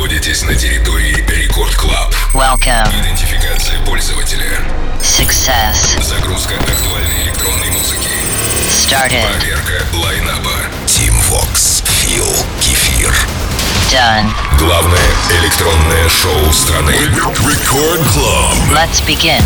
находитесь на территории Record Club. Welcome. Идентификация пользователя. Success. Загрузка актуальной электронной музыки. Started. Проверка лайнапа. Team Vox. Фил. Кефир. Done. Главное электронное шоу страны. Record Club. Let's begin.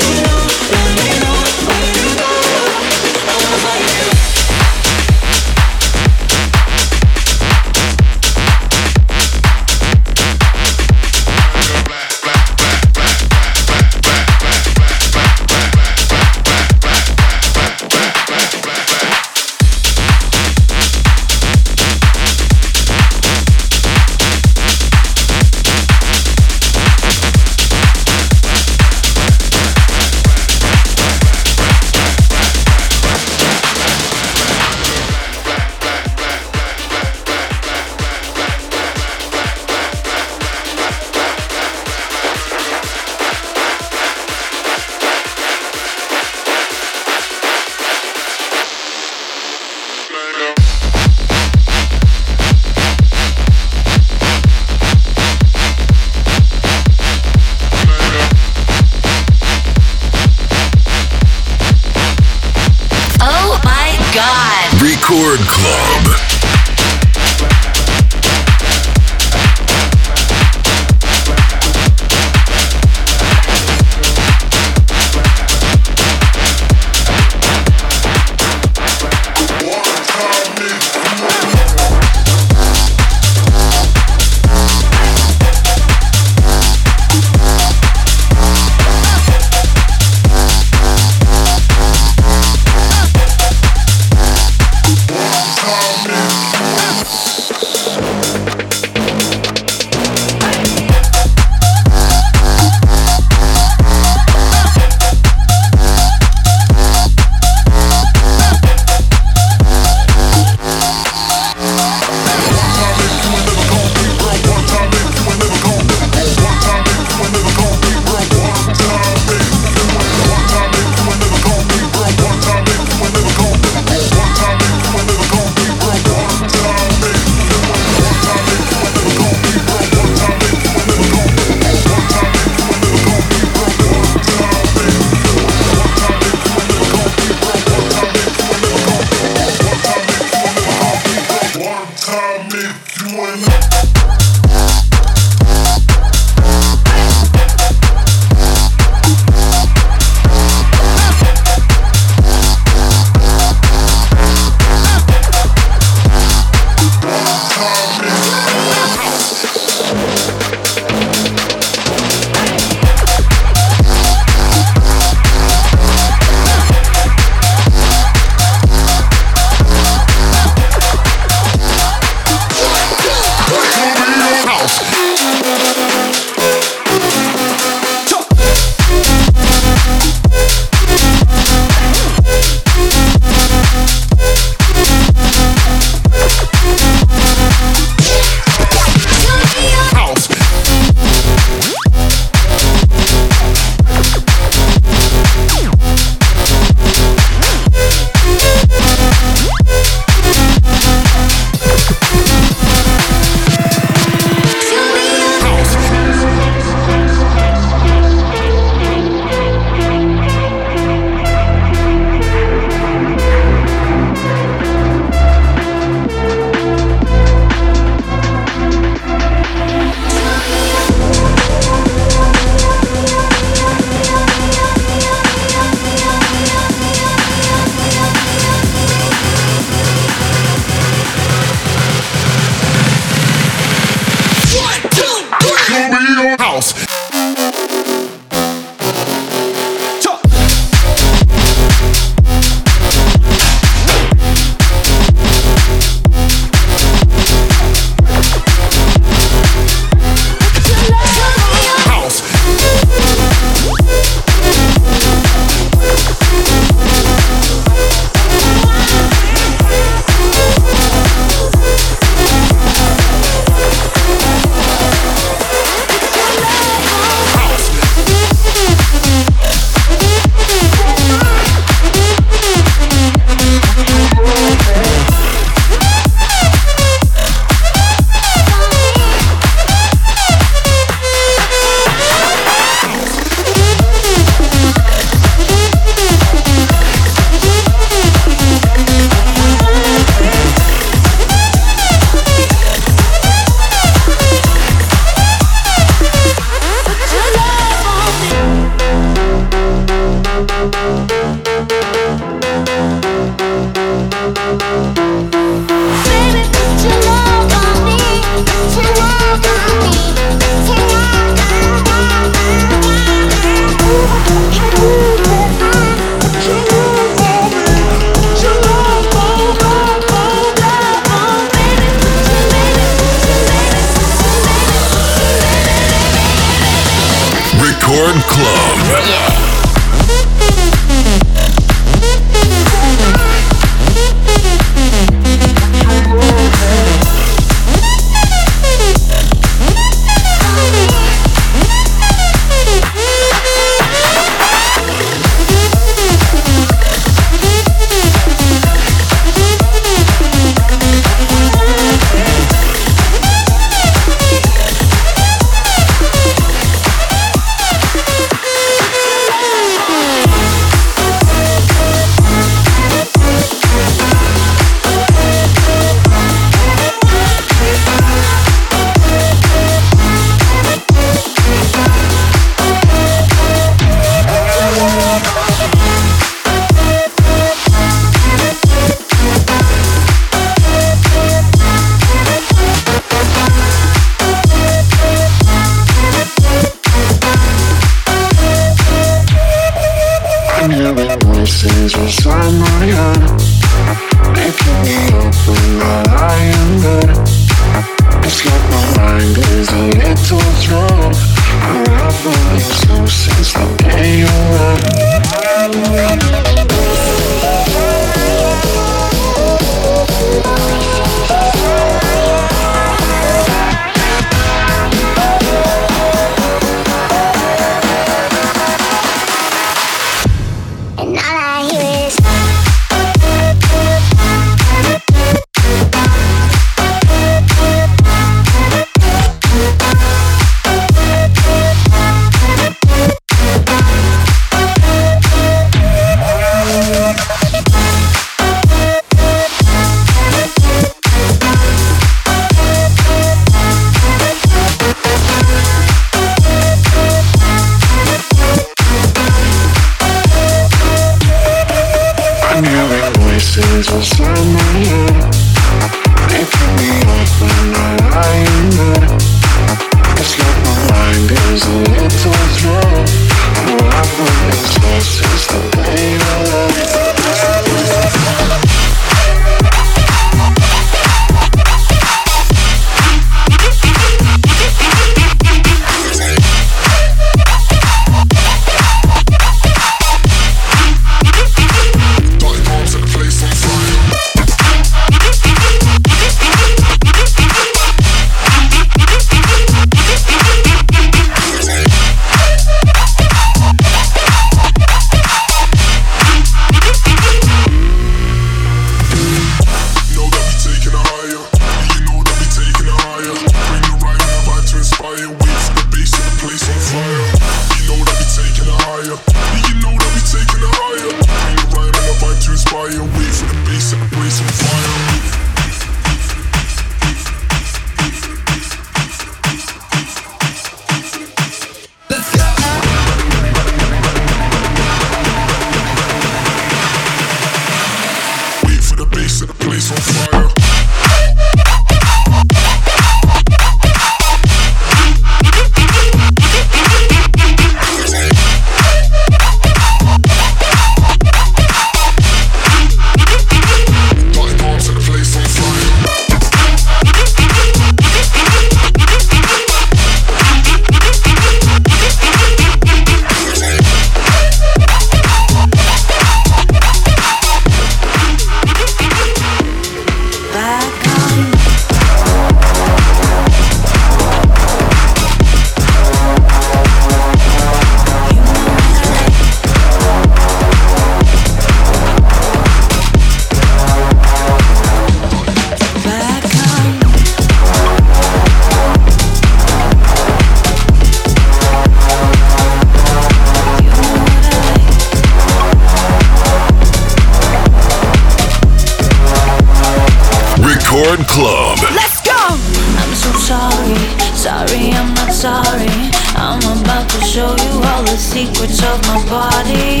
Sorry, I'm not sorry. I'm about to show you all the secrets of my body.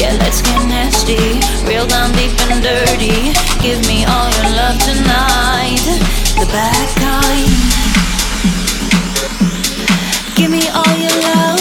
Yeah, let's get nasty, real down deep and dirty. Give me all your love tonight. The bad kind. Give me all your love.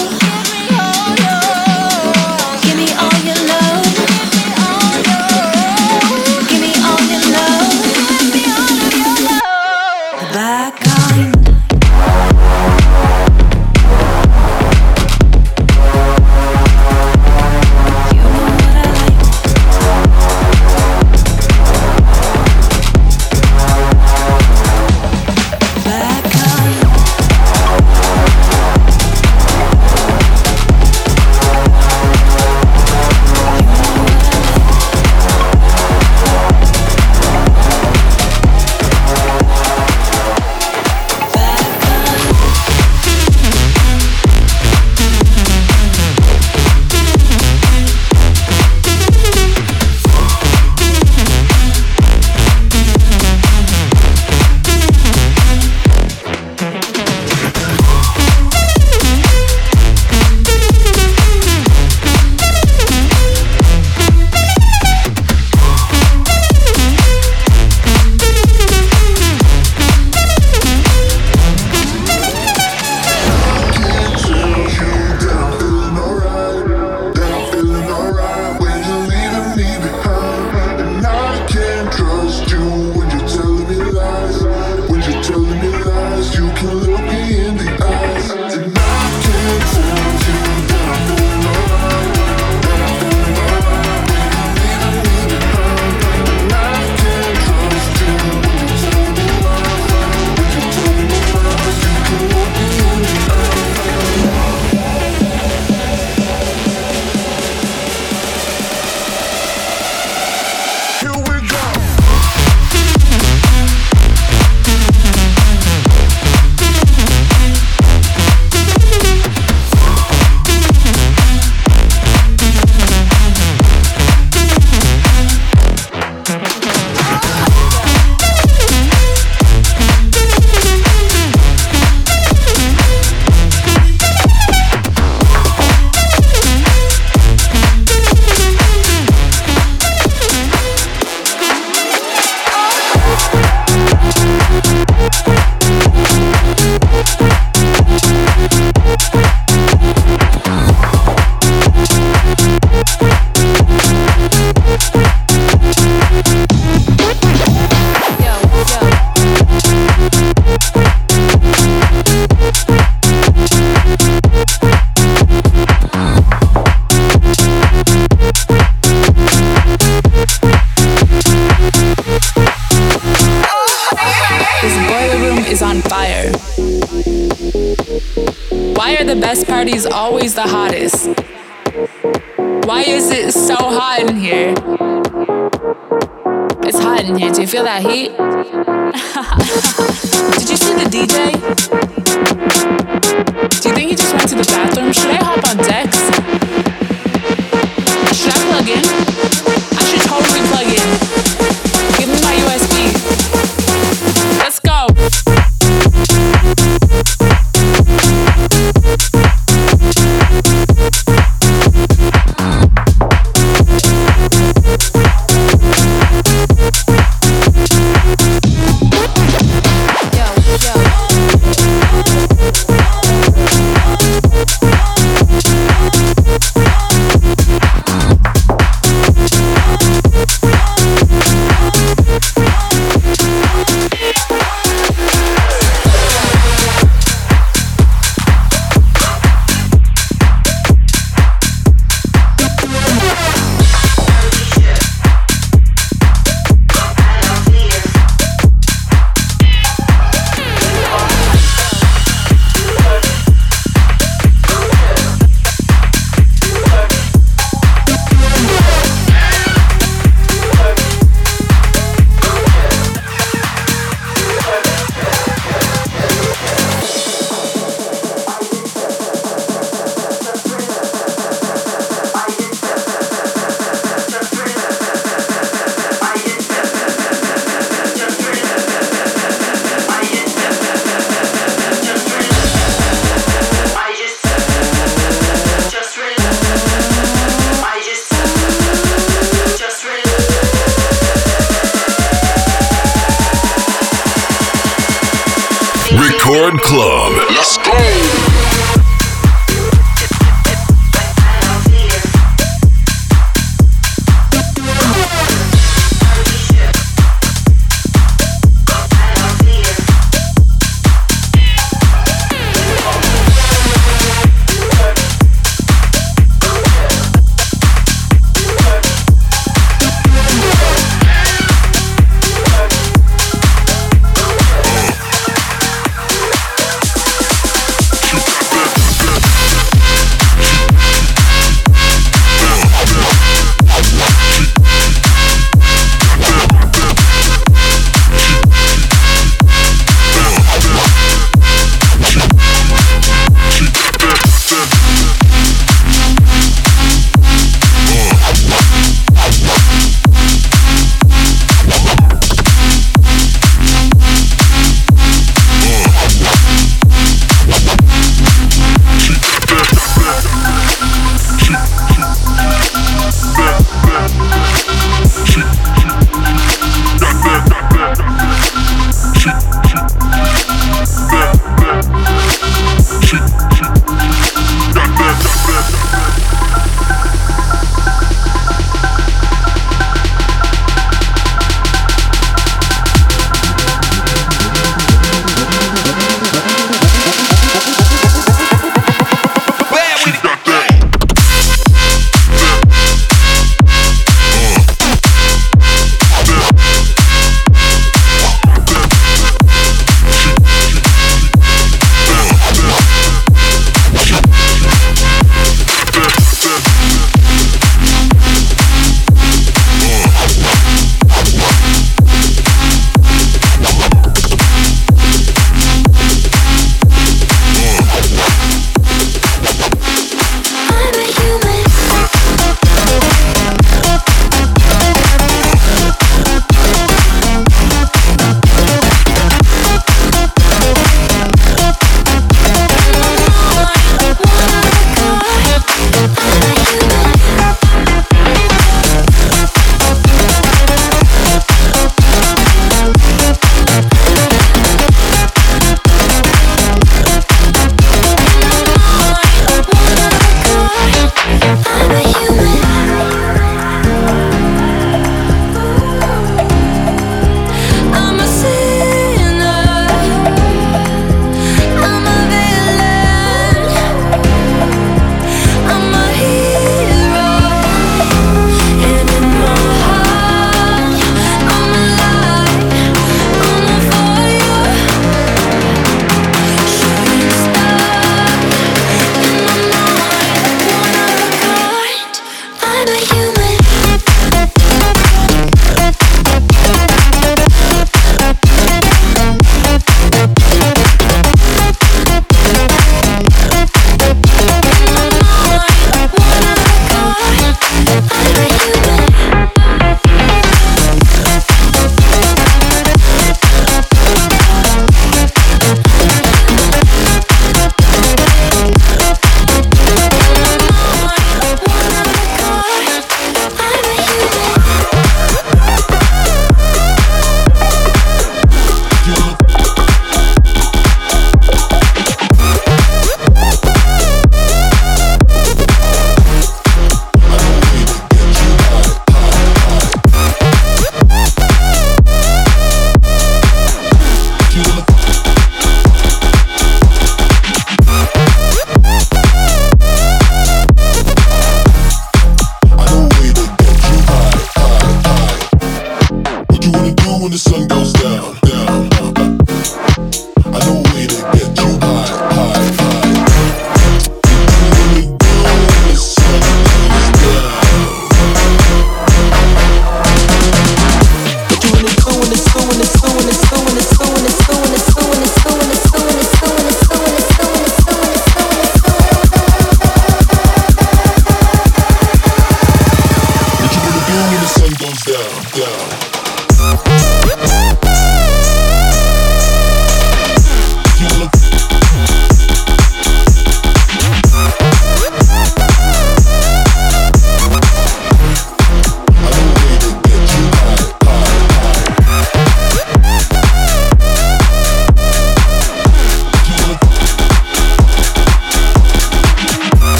the sun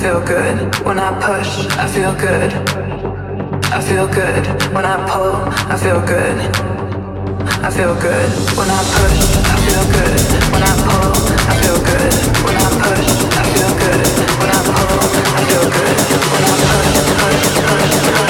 feel good when I push, I feel good. I feel good when I pull, I feel good. I feel good when I push, I feel good when I pull, I feel good when I push, I feel good when I pull, I feel good when I push, push, push, push.